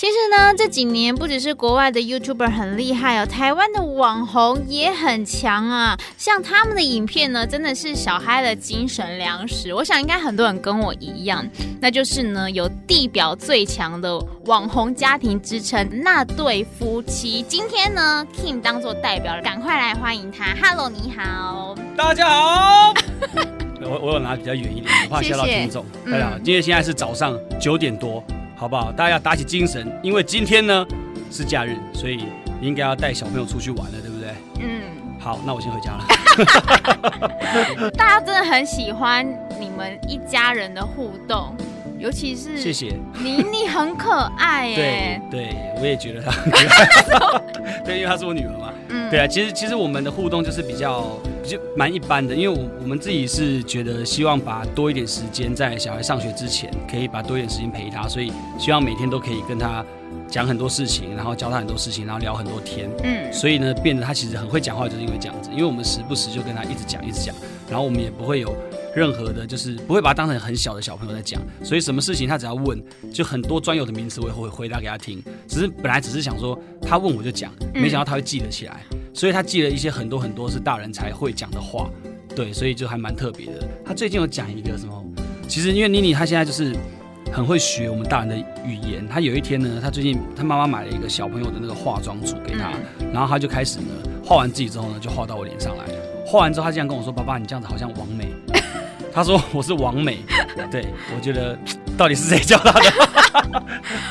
其实呢，这几年不只是国外的 YouTuber 很厉害哦，台湾的网红也很强啊。像他们的影片呢，真的是小孩的精神粮食。我想应该很多人跟我一样，那就是呢，有地表最强的网红家庭之称那对夫妻。今天呢，Kim 当做代表，赶快来欢迎他。Hello，你好，大家好。我我有拿比较远一点，我怕吓到听众。大家好，因为现在是早上九点多。好不好？大家要打起精神，因为今天呢是假日，所以你应该要带小朋友出去玩了，对不对？嗯。好，那我先回家了。大家真的很喜欢你们一家人的互动，尤其是谢谢妮妮很可爱耶。对对，我也觉得她 很可爱。对，因为她是我女儿嘛。嗯。对啊，其实其实我们的互动就是比较。就蛮一般的，因为我我们自己是觉得希望把多一点时间在小孩上学之前，可以把多一点时间陪他，所以希望每天都可以跟他讲很多事情，然后教他很多事情，然后聊很多天。嗯，所以呢，变得他其实很会讲话，就是因为这样子，因为我们时不时就跟他一直讲，一直讲，然后我们也不会有任何的，就是不会把他当成很小的小朋友在讲，所以什么事情他只要问，就很多专有的名词我也会回答给他听。只是本来只是想说他问我就讲，没想到他会记得起来。所以他记了一些很多很多是大人才会讲的话，对，所以就还蛮特别的。他最近有讲一个什么？其实因为妮妮她现在就是很会学我们大人的语言。她有一天呢，她最近她妈妈买了一个小朋友的那个化妆组给她，然后她就开始呢画完自己之后呢，就画到我脸上来。画完之后，她竟然跟我说：“爸爸，你这样子好像王美。”她说：“我是王美。”对，我觉得到底是谁教他的？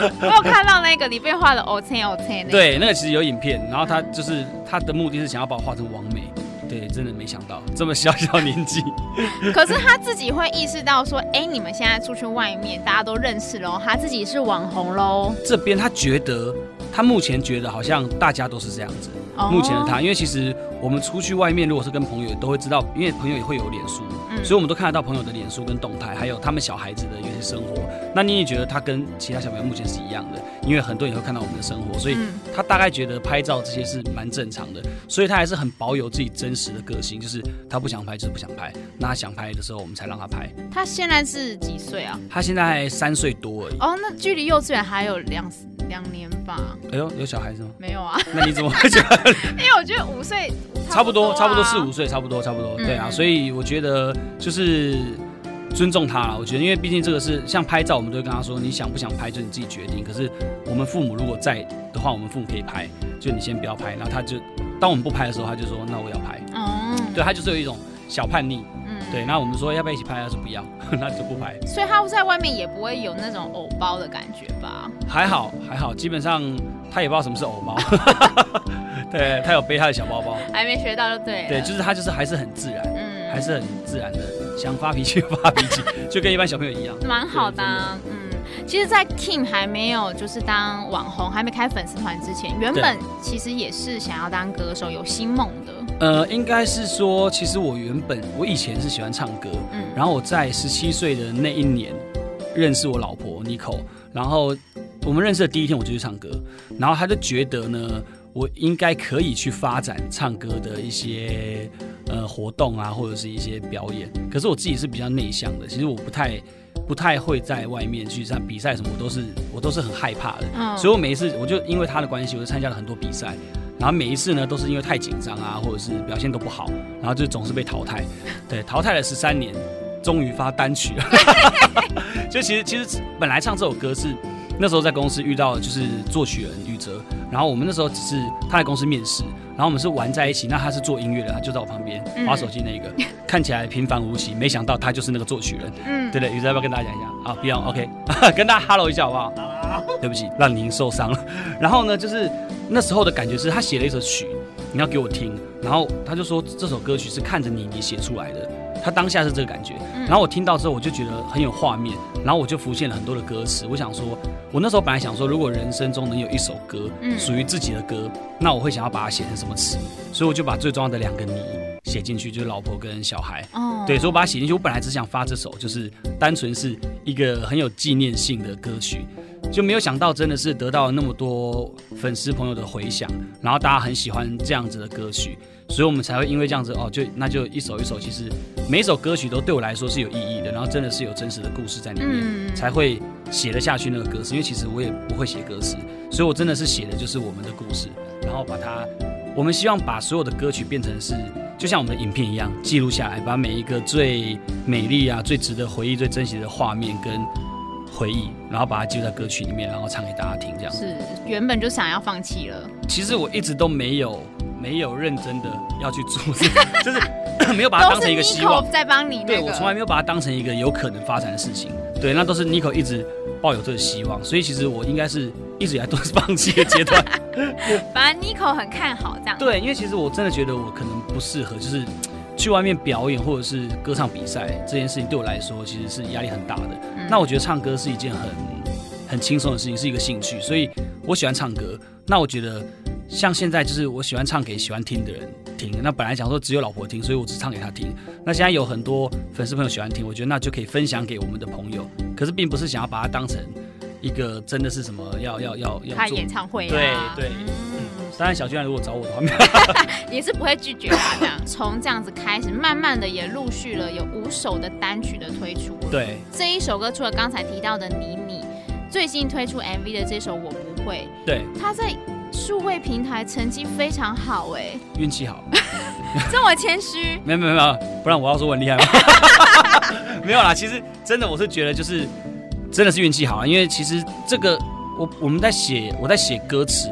我有看到那个里面画的 O T O T 对，那个其实有影片，然后他就是他的目的是想要把我画成王美，对，真的没想到这么小小年纪。可是他自己会意识到说，哎，你们现在出去外面，大家都认识喽，他自己是网红喽。这边他觉得，他目前觉得好像大家都是这样子。Oh. 目前的他，因为其实我们出去外面，如果是跟朋友，都会知道，因为朋友也会有脸书。所以我们都看得到朋友的脸书跟动态，还有他们小孩子的一些生活。那你也觉得他跟其他小朋友目前是一样的，因为很多人也会看到我们的生活，所以他大概觉得拍照这些是蛮正常的。所以他还是很保有自己真实的个性，就是他不想拍就是不想拍，那他想拍的时候我们才让他拍。他现在是几岁啊？他现在三岁多而已。哦，那距离幼稚园还有两两年吧？哎呦，有小孩子吗？没有啊。那你怎么会？因为我觉得五岁。差不多，差不多四五岁，差不多，差不多，对啊，所以我觉得就是尊重他了。我觉得，因为毕竟这个是像拍照，我们都会跟他说，你想不想拍就你自己决定。可是我们父母如果在的话，我们父母可以拍，就你先不要拍。然后他就当我们不拍的时候，他就说那我要拍。哦，对，他就是有一种小叛逆。嗯，对。那我们说要不要一起拍，他说不要，那就不拍。所以他在外面也不会有那种偶包的感觉吧？还好，还好，基本上他也不知道什么是偶包。对，他有背他的小包包，还没学到就对。对，就是他就是还是很自然，嗯，还是很自然的，想发脾气就发脾气，就跟一般小朋友一样，蛮好的。嗯，其实，在 Kim 还没有就是当网红，还没开粉丝团之前，原本其实也是想要当歌手，有新梦的。呃，应该是说，其实我原本我以前是喜欢唱歌，嗯，然后我在十七岁的那一年认识我老婆 Nico，然后我们认识的第一天我就去唱歌，然后他就觉得呢。我应该可以去发展唱歌的一些呃活动啊，或者是一些表演。可是我自己是比较内向的，其实我不太不太会在外面去上比赛什么，我都是我都是很害怕的。嗯，所以我每一次我就因为他的关系，我就参加了很多比赛，然后每一次呢都是因为太紧张啊，或者是表现都不好，然后就总是被淘汰。对，淘汰了十三年，终于发单曲了。就其实其实本来唱这首歌是。那时候在公司遇到就是作曲人宇哲，然后我们那时候只是他在公司面试，然后我们是玩在一起。那他是做音乐的，他就在我旁边滑手机那个，嗯、看起来平凡无奇，没想到他就是那个作曲人。嗯，对对，宇哲要不要跟大家讲一下？好，不用，OK，跟大家 hello 一下好不好？好，对不起，让您受伤了。然后呢，就是那时候的感觉是他写了一首曲，你要给我听，然后他就说这首歌曲是看着你你写出来的。他当下是这个感觉，然后我听到之后，我就觉得很有画面，然后我就浮现了很多的歌词。我想说，我那时候本来想说，如果人生中能有一首歌，属于自己的歌，那我会想要把它写成什么词？所以我就把最重要的两个你写进去，就是老婆跟小孩。哦，对，所以我把它写进去。我本来只想发这首，就是单纯是一个很有纪念性的歌曲，就没有想到真的是得到了那么多粉丝朋友的回响，然后大家很喜欢这样子的歌曲，所以我们才会因为这样子哦，就那就一首一首，其实每一首歌曲都对我来说是有意义的，然后真的是有真实的故事在里面，嗯、才会写得下去那个歌词。因为其实我也不会写歌词，所以我真的是写的就是我们的故事，然后把它，我们希望把所有的歌曲变成是。就像我们的影片一样，记录下来，把每一个最美丽啊、最值得回忆、最珍惜的画面跟回忆，然后把它记录在歌曲里面，然后唱给大家听。这样是原本就想要放弃了。其实我一直都没有没有认真的要去做，就是 没有把它当成一个希望。在帮你、那个，对，我从来没有把它当成一个有可能发展的事情。对，那都是 Nico 一直抱有这个希望，所以其实我应该是一直以来都是放弃的阶段。反正 Nico 很看好这样。对，因为其实我真的觉得我可能不适合，就是去外面表演或者是歌唱比赛这件事情，对我来说其实是压力很大的。嗯、那我觉得唱歌是一件很很轻松的事情，是一个兴趣，所以我喜欢唱歌。那我觉得像现在就是我喜欢唱给喜欢听的人听。那本来想说只有老婆听，所以我只唱给她听。那现在有很多粉丝朋友喜欢听，我觉得那就可以分享给我们的朋友。可是并不是想要把它当成。一个真的是什么要要要要开演唱会啊？对对，嗯，当然小巨蛋如果找我的话，也是不会拒绝他这样。从这样子开始，慢慢的也陆续了有五首的单曲的推出。对，这一首歌除了刚才提到的你你，最近推出 MV 的这首我不会，对，他在数位平台成绩非常好哎，运气好，这么谦虚？没有没有没有，不然我要说我很厉害吗？没有啦，其实真的我是觉得就是。真的是运气好啊，因为其实这个我我们在写我在写歌词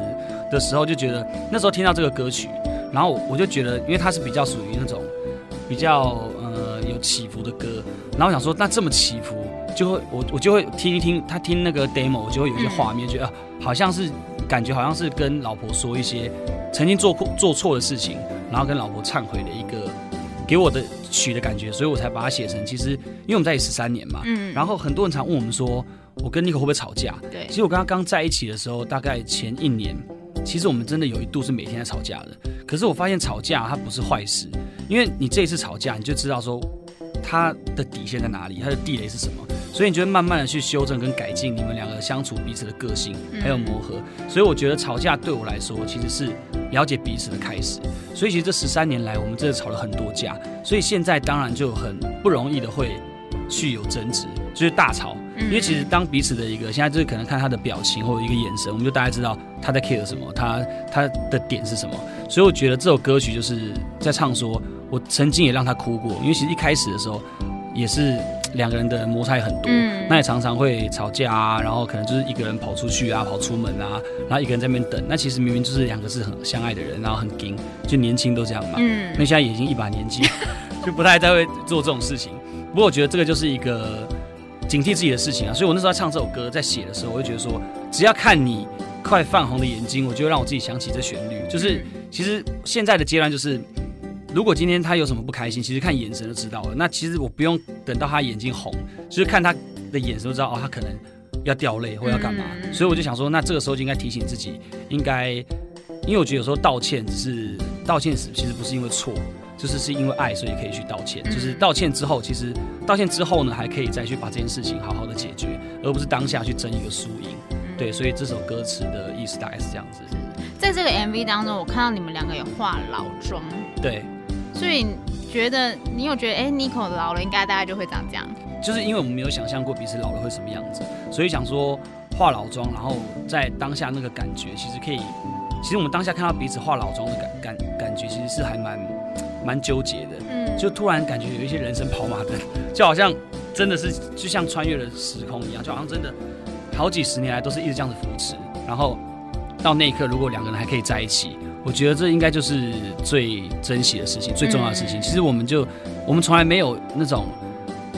的时候就觉得那时候听到这个歌曲，然后我就觉得，因为它是比较属于那种比较呃有起伏的歌，然后我想说那这么起伏，就会我我就会听一听他听那个 demo，我就会有一些画面，觉得好像是感觉好像是跟老婆说一些曾经做过做错的事情，然后跟老婆忏悔的一个给我的。曲的感觉，所以我才把它写成。其实，因为我们在一起十三年嘛，嗯，然后很多人常问我们说，我跟 Nico 会不会吵架？对，其实我跟他刚在一起的时候，大概前一年，其实我们真的有一度是每天在吵架的。可是我发现吵架它不是坏事，因为你这一次吵架，你就知道说他的底线在哪里，他的地雷是什么，所以你就会慢慢的去修正跟改进你们两个相处彼此的个性，还有磨合。所以我觉得吵架对我来说，其实是了解彼此的开始。所以其实这十三年来，我们真的吵了很多架。所以现在当然就很不容易的会去有争执，就是大吵。因为其实当彼此的一个，现在就是可能看他的表情或者一个眼神，我们就大概知道他在 care 什么，他他的点是什么。所以我觉得这首歌曲就是在唱说，我曾经也让他哭过。因为其实一开始的时候也是。两个人的摩擦也很多，嗯，那也常常会吵架啊，然后可能就是一个人跑出去啊，跑出门啊，然后一个人在那边等。那其实明明就是两个是很相爱的人，然后很硬，就年轻都这样嘛。嗯，那现在已经一把年纪，就不太再会做这种事情。不过我觉得这个就是一个警惕自己的事情啊。所以我那时候在唱这首歌，在写的时候，我就觉得说，只要看你快泛红的眼睛，我就会让我自己想起这旋律。就是其实现在的阶段就是。如果今天他有什么不开心，其实看眼神就知道了。那其实我不用等到他眼睛红，就是看他的眼神就知道哦，他可能要掉泪或要干嘛。嗯。所以我就想说，那这个时候就应该提醒自己，应该，因为我觉得有时候道歉只是道歉时，其实不是因为错，就是是因为爱，所以可以去道歉。就是道歉之后，其实道歉之后呢，还可以再去把这件事情好好的解决，而不是当下去争一个输赢。对，所以这首歌词的意思大概是这样子。在这个 MV 当中，我看到你们两个有化老妆。对。所以觉得你有觉得哎、欸、，Nico 老了应该大概就会长这样，就是因为我们没有想象过彼此老了会什么样子，所以想说化老妆，然后在当下那个感觉，其实可以，其实我们当下看到彼此化老妆的感感感觉，其实是还蛮蛮纠结的，嗯，就突然感觉有一些人生跑马灯，就好像真的是就像穿越了时空一样，就好像真的好几十年来都是一直这样子扶持，然后到那一刻，如果两个人还可以在一起。我觉得这应该就是最珍惜的事情，最重要的事情。其实我们就我们从来没有那种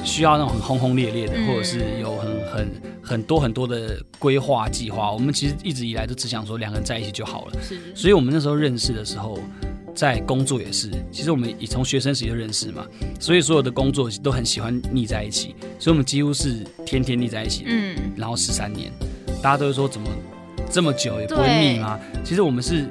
需要那种很轰轰烈烈的，或者是有很很很多很多的规划计划。我们其实一直以来都只想说两个人在一起就好了。是。所以我们那时候认识的时候，在工作也是。其实我们从学生时就认识嘛，所以所有的工作都很喜欢腻在一起。所以我们几乎是天天腻在一起。嗯。然后十三年，大家都会说怎么这么久也不会腻吗？其实我们是。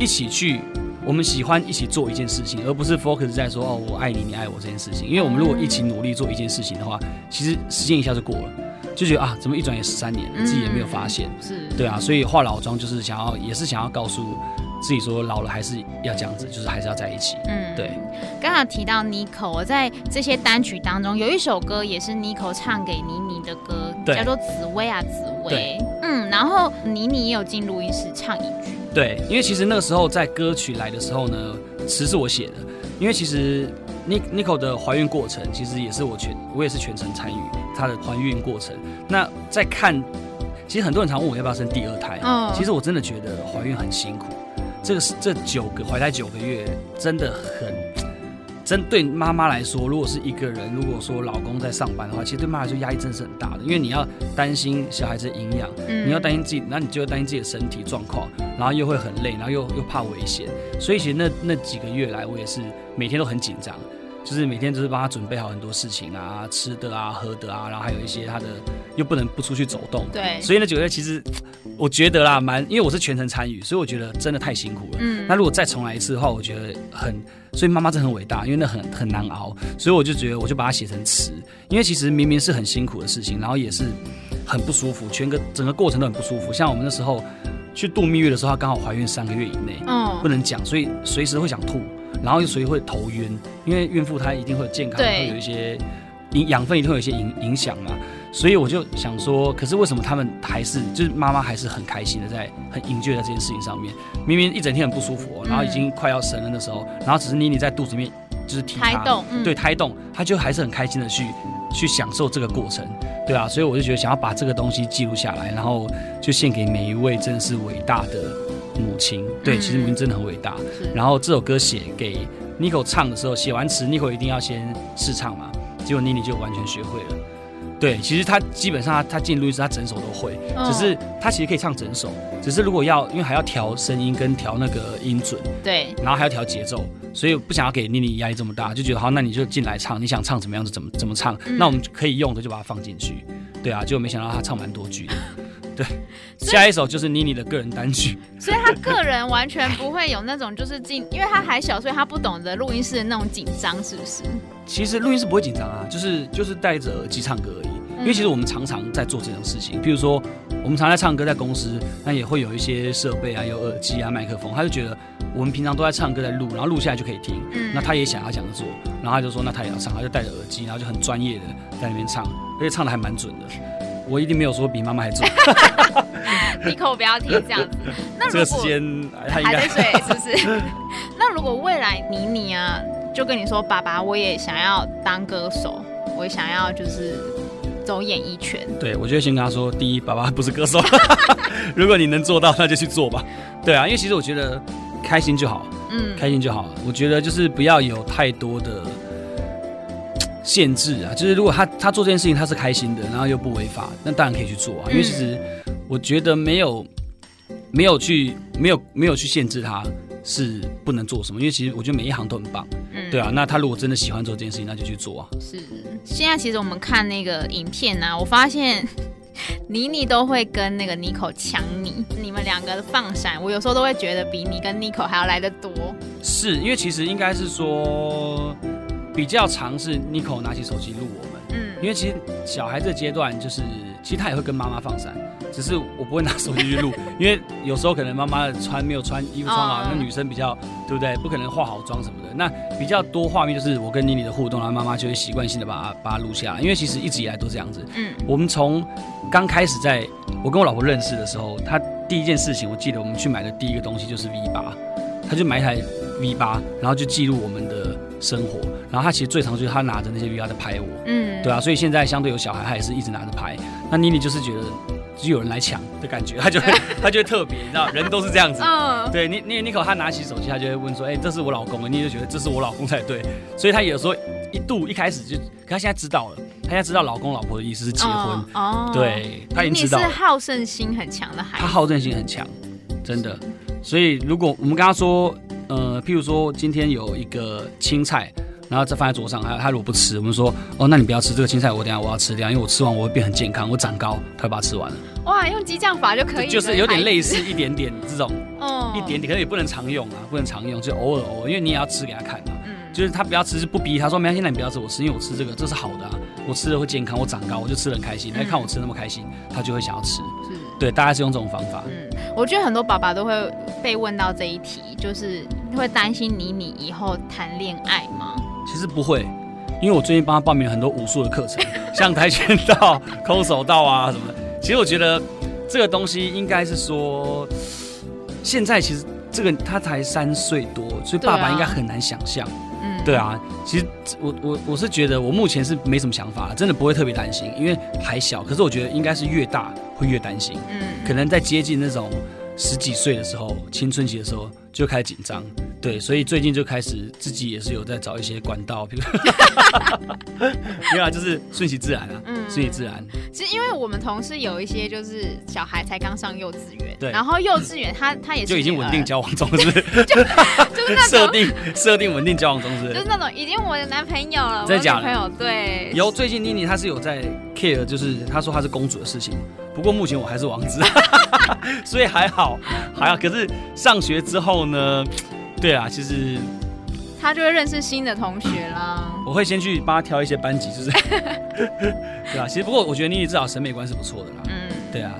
一起去我们喜欢一起做一件事情，而不是 focus 在说哦，我爱你，你爱我这件事情。因为我们如果一起努力做一件事情的话，其实时间一下就过了，就觉得啊，怎么一转眼十三年，自己也没有发现。嗯、是，对啊，所以化老妆就是想要，也是想要告诉自己说，老了还是要这样子，就是还是要在一起。嗯，对。刚刚提到 Nico，我在这些单曲当中有一首歌也是 Nico 唱给妮妮的歌，叫做《紫薇啊紫薇》。嗯，然后妮妮也有进录音室唱一句。对，因为其实那个时候在歌曲来的时候呢，词是我写的。因为其实 Nico 的怀孕过程，其实也是我全，我也是全程参与她的怀孕过程。那在看，其实很多人常问我要不要生第二胎。嗯，其实我真的觉得怀孕很辛苦。这个是这九个怀胎九个月，真的很。针对妈妈来说，如果是一个人，如果说老公在上班的话，其实对妈妈来说压力真的是很大的，因为你要担心小孩子的营养，嗯、你要担心自己，那你就要担心自己的身体状况，然后又会很累，然后又又怕危险，所以其实那那几个月来，我也是每天都很紧张。就是每天就是帮他准备好很多事情啊，吃的啊，喝的啊，然后还有一些他的又不能不出去走动，对，所以呢九月其实我觉得啦，蛮因为我是全程参与，所以我觉得真的太辛苦了。嗯，那如果再重来一次的话，我觉得很，所以妈妈真的很伟大，因为那很很难熬，所以我就觉得我就把它写成词，因为其实明明是很辛苦的事情，然后也是很不舒服，全个整个过程都很不舒服。像我们那时候去度蜜月的时候，她刚好怀孕三个月以内，嗯，不能讲，所以随时会想吐。然后又所以会头晕，因为孕妇她一定会有健康，会有一些营养分，一定会有一些影影响嘛。所以我就想说，可是为什么他们还是就是妈妈还是很开心的在很 enjoy 在这件事情上面？明明一整天很不舒服，哦，然后已经快要生了的时候，然后只是妮妮在肚子里面就是提胎动，嗯、对胎动，她就还是很开心的去去享受这个过程，对啊。所以我就觉得想要把这个东西记录下来，然后就献给每一位真的是伟大的。母亲，对，其实母亲真的很伟大。嗯、然后这首歌写给 Nico 唱的时候，写完词，Nico 一定要先试唱嘛。结果妮妮就完全学会了。对，其实他基本上他他进录音室，他整首都会。哦、只是他其实可以唱整首，只是如果要，因为还要调声音跟调那个音准，对，然后还要调节奏，所以不想要给妮妮压力这么大，就觉得好，那你就进来唱，你想唱怎么样就怎么怎么唱。嗯、那我们可以用的就把它放进去。对啊，结果没想到他唱蛮多句的。对，下一首就是妮妮的个人单曲，所以他个人完全不会有那种就是进，因为他还小，所以他不懂得录音室的那种紧张，是不是？其实录音室不会紧张啊，就是就是戴着耳机唱歌而已。因为其实我们常常在做这种事情，譬如说我们常在唱歌，在公司，那也会有一些设备啊，有耳机啊，麦克风，他就觉得我们平常都在唱歌，在录，然后录下来就可以听。嗯，那他也想要这样做，然后他就说那他也要唱，他就戴着耳机，然后就很专业的在那边唱，而且唱的还蛮准的。我一定没有说比妈妈还重。你可不要听这样子。那如果这个时间还在睡，是不是？那如果未来妮妮啊，就跟你说，爸爸，我也想要当歌手，我也想要就是走演艺圈。对，我就会先跟他说，第一，爸爸不是歌手。如果你能做到，那就去做吧。对啊，因为其实我觉得开心就好，嗯，开心就好。我觉得就是不要有太多的。限制啊，就是如果他他做这件事情他是开心的，然后又不违法，那当然可以去做啊。因为其实我觉得没有没有去没有没有去限制他是不能做什么，因为其实我觉得每一行都很棒，嗯，对啊。那他如果真的喜欢做这件事情，那就去做啊。是，现在其实我们看那个影片呢，啊，我发现 妮妮都会跟那个 Nico 抢你，你们两个的放闪，我有时候都会觉得比你跟 Nico 还要来得多。是因为其实应该是说。比较常是 Nico 拿起手机录我们，嗯，因为其实小孩这阶段就是，其实他也会跟妈妈放闪，只是我不会拿手机去录，因为有时候可能妈妈穿没有穿衣服穿好，那女生比较对不对？不可能化好妆什么的，那比较多画面就是我跟妮妮的互动，然后妈妈就会习惯性的把它把它录下来，因为其实一直以来都这样子，嗯，我们从刚开始在我跟我老婆认识的时候，她第一件事情，我记得我们去买的第一个东西就是 V 八，她就买一台 V 八，然后就记录我们的生活。然后他其实最常就是他拿着那些 VR 在拍我，嗯，对啊，所以现在相对有小孩，他也是一直拿着拍。那妮妮就是觉得就有人来抢的感觉，他就会 他就会特别，你知道，人都是这样子。嗯，对，妮妮妮可他拿起手机，他就会问说：“哎，这是我老公。”妮妮就觉得这是我老公才对，所以他有时候一度一开始就，可他现在知道了，他现在知道老公老婆的意思是结婚。哦，对，他已经知道。你是好胜心很强的孩子。他好胜心很强，真的。所以如果我们跟他说，呃，譬如说今天有一个青菜。然后再放在桌上。他他如果不吃，我们说哦，那你不要吃这个青菜，我等下我要吃掉，因为我吃完我会变很健康，我长高，他会把它吃完了。哇，用激将法就可以，就是有点类似一点点这种，哦，一点点，可是也不能常用啊，不能常用，就偶尔偶尔，因为你也要吃给他看嘛。嗯，就是他不要吃，是不逼他说没关系，那你不要吃，我吃，因为我吃这个这是好的啊，我吃了会健康，我长高，我就吃的很开心。他看我吃那么开心，他就会想要吃。是，对，大概是用这种方法。嗯，我觉得很多爸爸都会被问到这一题，就是会担心你你以后谈恋爱吗？其实不会，因为我最近帮他报名了很多武术的课程，像跆拳道、空手道啊什么的。其实我觉得这个东西应该是说，现在其实这个他才三岁多，所以爸爸应该很难想象。嗯，对啊，其实我我我是觉得我目前是没什么想法，真的不会特别担心，因为还小。可是我觉得应该是越大会越担心。嗯，可能在接近那种十几岁的时候，青春期的时候就开始紧张。对，所以最近就开始自己也是有在找一些管道，没有啊，就是顺其自然啊，嗯，顺其自然。其实因为我们同事有一些就是小孩才刚上幼稚园，对，然后幼稚园他他也是就已经稳定交往中，是不是？就就是那种 设定设定稳定交往中，是不是？就是那种已经我的男朋友了，真的假的？朋友对。有最近妮妮她是有在 care，就是她说她是公主的事情，不过目前我还是王子，所以还好还好。可是上学之后呢？对啊，其实他就会认识新的同学啦。我会先去帮他挑一些班级，就是 对啊。其实不过我觉得妮妮至少审美观是不错的啦。嗯，对啊。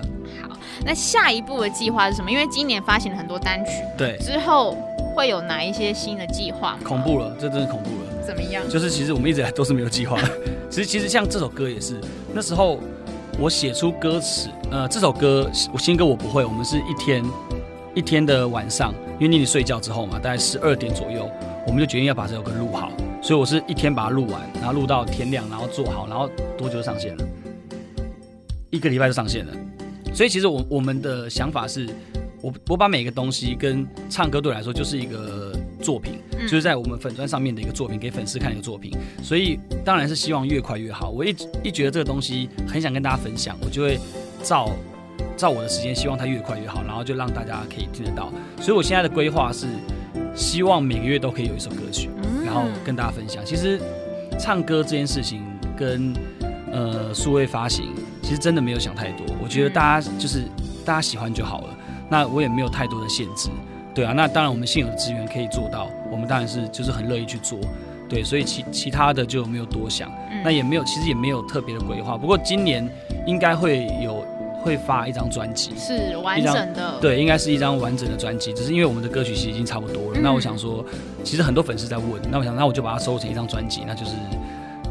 好，那下一步的计划是什么？因为今年发行了很多单曲，对，之后会有哪一些新的计划？恐怖了，这真是恐怖了。怎么样？就是其实我们一直以来都是没有计划的。其实其实像这首歌也是，那时候我写出歌词，呃，这首歌我新歌我不会，我们是一天。一天的晚上，因为妮妮睡觉之后嘛，大概十二点左右，我们就决定要把这首歌录好。所以我是一天把它录完，然后录到天亮，然后做好，然后多久就上线了？一个礼拜就上线了。所以其实我我们的想法是，我我把每个东西跟唱歌对我来说就是一个作品，就是在我们粉砖上面的一个作品，给粉丝看一个作品。所以当然是希望越快越好。我一一觉得这个东西很想跟大家分享，我就会照。照我的时间，希望它越快越好，然后就让大家可以听得到。所以我现在的规划是，希望每个月都可以有一首歌曲，然后跟大家分享。其实唱歌这件事情跟呃数位发行，其实真的没有想太多。我觉得大家就是大家喜欢就好了。那我也没有太多的限制，对啊。那当然我们现有的资源可以做到，我们当然是就是很乐意去做。对，所以其其他的就没有多想，那也没有，其实也没有特别的规划。不过今年应该会有。会发一张专辑，是完整的，对，应该是一张完整的专辑。只是因为我们的歌曲其实已经差不多了，嗯、那我想说，其实很多粉丝在问，那我想，那我就把它收成一张专辑，那就是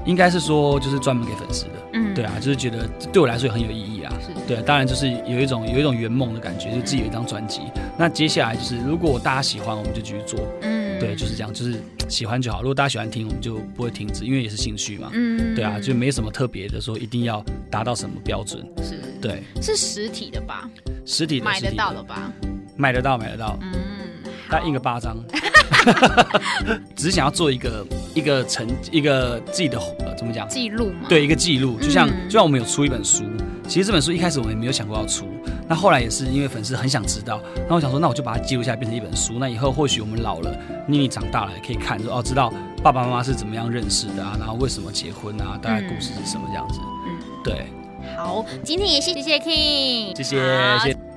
应该是说，就是专门给粉丝的，嗯，对啊，就是觉得对我来说也很有意义啊，是对，当然就是有一种有一种圆梦的感觉，就自己有一张专辑。嗯、那接下来就是，如果大家喜欢，我们就继续做，嗯，对，就是这样，就是喜欢就好。如果大家喜欢听，我们就不会停止，因为也是兴趣嘛，嗯，对啊，就没什么特别的说一定要达到什么标准，是。对，是实体的吧？实体的买得到了吧？买得到，买得到。嗯，大概印个八张，只是想要做一个一个成一个自己的呃，怎么讲？记录嘛。对，一个记录，就像、嗯、就像我们有出一本书，其实这本书一开始我们也没有想过要出，那后来也是因为粉丝很想知道，那我想说，那我就把它记录下来，变成一本书。那以后或许我们老了，妮妮长大了也可以看，说哦，知道爸爸妈妈是怎么样认识的啊，然后为什么结婚啊，大概故事是什么这样子。嗯，对。好，今天也谢谢 King，谢谢谢谢。